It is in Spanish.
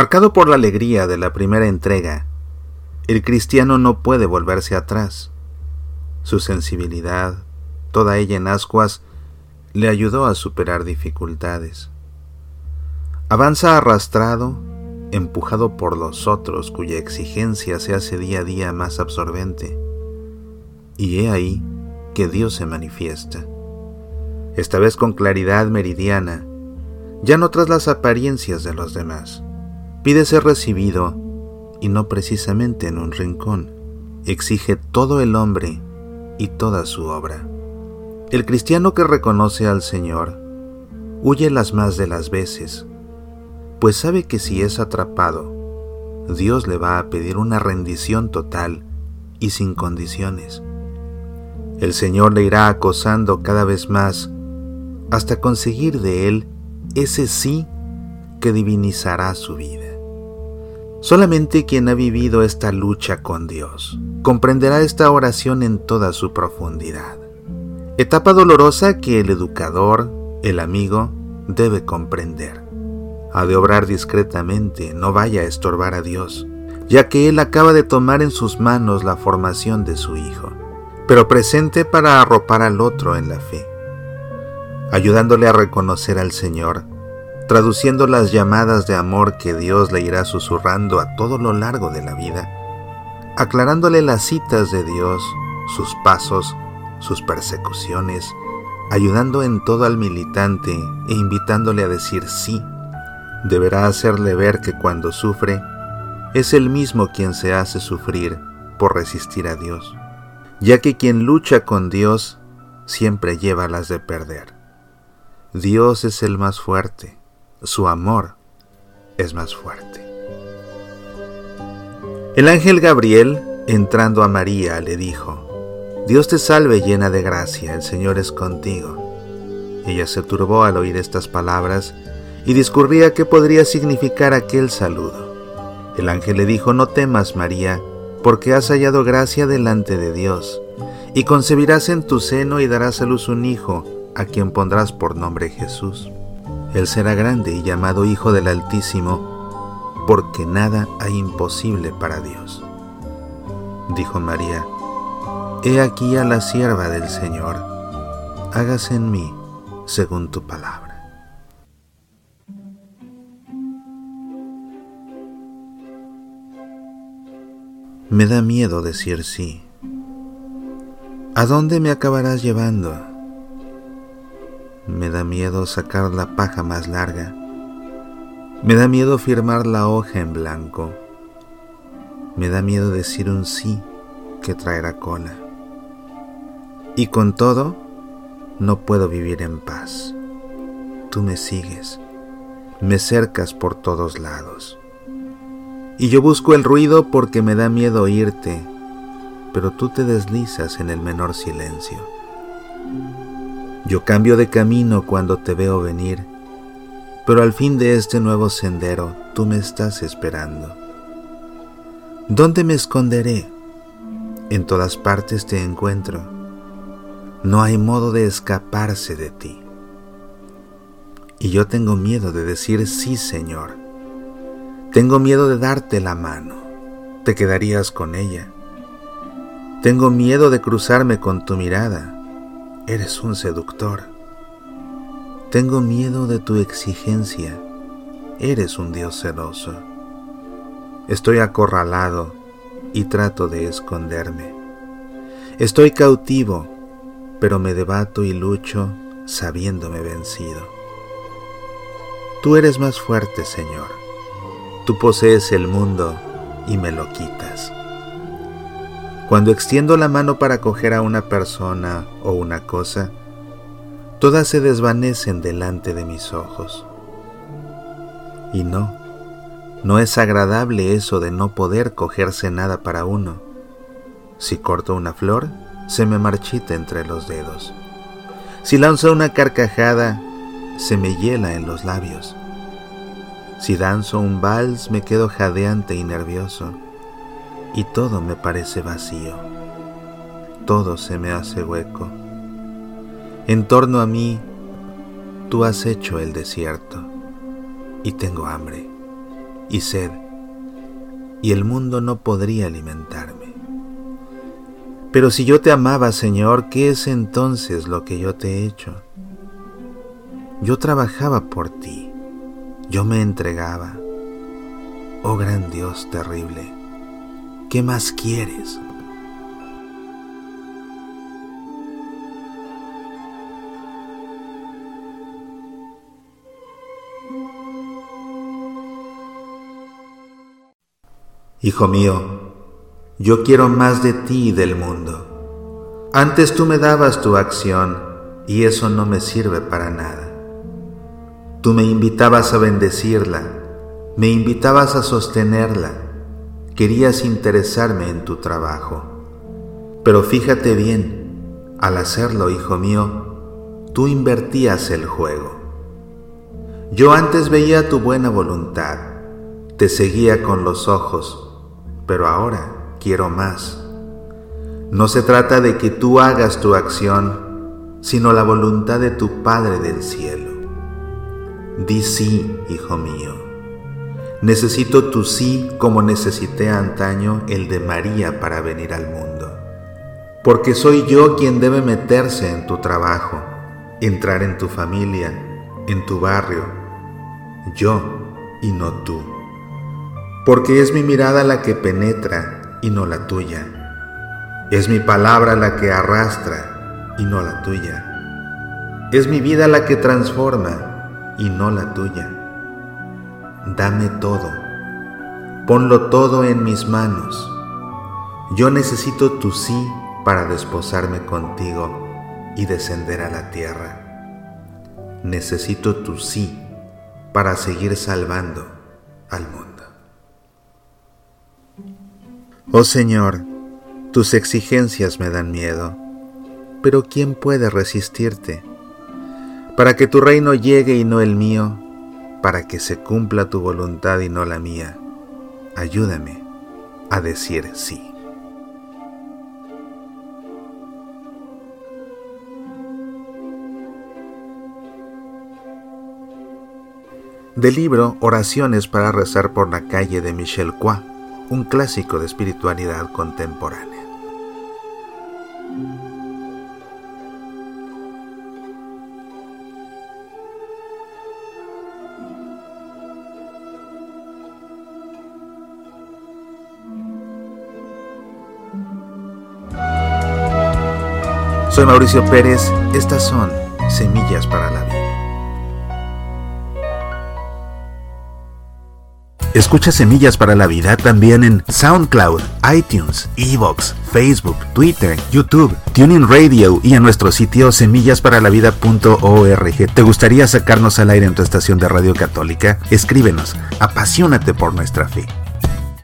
Marcado por la alegría de la primera entrega, el cristiano no puede volverse atrás. Su sensibilidad, toda ella en ascuas, le ayudó a superar dificultades. Avanza arrastrado, empujado por los otros cuya exigencia se hace día a día más absorbente. Y he ahí que Dios se manifiesta, esta vez con claridad meridiana, ya no tras las apariencias de los demás. Pide ser recibido y no precisamente en un rincón. Exige todo el hombre y toda su obra. El cristiano que reconoce al Señor huye las más de las veces, pues sabe que si es atrapado, Dios le va a pedir una rendición total y sin condiciones. El Señor le irá acosando cada vez más hasta conseguir de él ese sí que divinizará su vida. Solamente quien ha vivido esta lucha con Dios comprenderá esta oración en toda su profundidad. Etapa dolorosa que el educador, el amigo, debe comprender. Ha de obrar discretamente, no vaya a estorbar a Dios, ya que Él acaba de tomar en sus manos la formación de su Hijo, pero presente para arropar al otro en la fe, ayudándole a reconocer al Señor traduciendo las llamadas de amor que Dios le irá susurrando a todo lo largo de la vida, aclarándole las citas de Dios, sus pasos, sus persecuciones, ayudando en todo al militante e invitándole a decir sí. Deberá hacerle ver que cuando sufre, es él mismo quien se hace sufrir por resistir a Dios, ya que quien lucha con Dios siempre lleva las de perder. Dios es el más fuerte, su amor es más fuerte. El ángel Gabriel, entrando a María, le dijo, Dios te salve llena de gracia, el Señor es contigo. Ella se turbó al oír estas palabras y discurría qué podría significar aquel saludo. El ángel le dijo, no temas María, porque has hallado gracia delante de Dios, y concebirás en tu seno y darás a luz un hijo, a quien pondrás por nombre Jesús. Él será grande y llamado Hijo del Altísimo, porque nada hay imposible para Dios. Dijo María, He aquí a la sierva del Señor, hágase en mí según tu palabra. Me da miedo decir sí. ¿A dónde me acabarás llevando? Me da miedo sacar la paja más larga. Me da miedo firmar la hoja en blanco. Me da miedo decir un sí que traerá cola. Y con todo, no puedo vivir en paz. Tú me sigues, me cercas por todos lados. Y yo busco el ruido porque me da miedo oírte, pero tú te deslizas en el menor silencio. Yo cambio de camino cuando te veo venir, pero al fin de este nuevo sendero tú me estás esperando. ¿Dónde me esconderé? En todas partes te encuentro. No hay modo de escaparse de ti. Y yo tengo miedo de decir sí, Señor. Tengo miedo de darte la mano. Te quedarías con ella. Tengo miedo de cruzarme con tu mirada Eres un seductor. Tengo miedo de tu exigencia. Eres un Dios celoso. Estoy acorralado y trato de esconderme. Estoy cautivo, pero me debato y lucho sabiéndome vencido. Tú eres más fuerte, Señor. Tú posees el mundo y me lo quitas. Cuando extiendo la mano para coger a una persona o una cosa, todas se desvanecen delante de mis ojos. Y no, no es agradable eso de no poder cogerse nada para uno. Si corto una flor, se me marchita entre los dedos. Si lanzo una carcajada, se me hiela en los labios. Si danzo un vals, me quedo jadeante y nervioso y todo me parece vacío, todo se me hace hueco. En torno a mí, tú has hecho el desierto y tengo hambre y sed, y el mundo no podría alimentarme. Pero si yo te amaba, Señor, ¿qué es entonces lo que yo te he hecho? Yo trabajaba por ti, yo me entregaba. Oh gran Dios terrible, ¿qué más quieres? Hijo mío, yo quiero más de ti y del mundo. Antes tú me dabas tu acción y eso no me sirve para nada. Tú me invitabas a bendecirla, me invitabas a sostenerla, querías interesarme en tu trabajo. Pero fíjate bien, al hacerlo, hijo mío, tú invertías el juego. Yo antes veía tu buena voluntad, te seguía con los ojos, pero ahora quiero más. No se trata de que tú hagas tu acción, sino la voluntad de tu Padre del cielo. Di sí, hijo mío. Necesito tu sí como necesité antaño el de María para venir al mundo. Porque soy yo quien debe meterse en tu trabajo, entrar en tu familia, en tu barrio. Yo y no tú porque es mi mirada la que penetra y no la tuya. Es mi palabra la que arrastra y no la tuya. Es mi vida la que transforma y no la tuya. Dame todo. Ponlo todo en mis manos. Yo necesito tu sí para desposarme contigo y descender a la tierra. Necesito tu sí para seguir salvando al mundo. Oh Señor, tus exigencias me dan miedo, pero ¿quién puede resistirte? Para que tu reino llegue y no el mío, para que se cumpla tu voluntad y no la mía, ayúdame a decir sí. Del libro Oraciones para rezar por la calle de Michel Coix un clásico de espiritualidad contemporánea. Soy Mauricio Pérez, estas son Semillas para la Vida. Escucha Semillas para la Vida también en SoundCloud, iTunes, Evox, Facebook, Twitter, YouTube, Tuning Radio y en nuestro sitio semillasparalavida.org. ¿Te gustaría sacarnos al aire en tu estación de radio católica? Escríbenos. Apasionate por nuestra fe.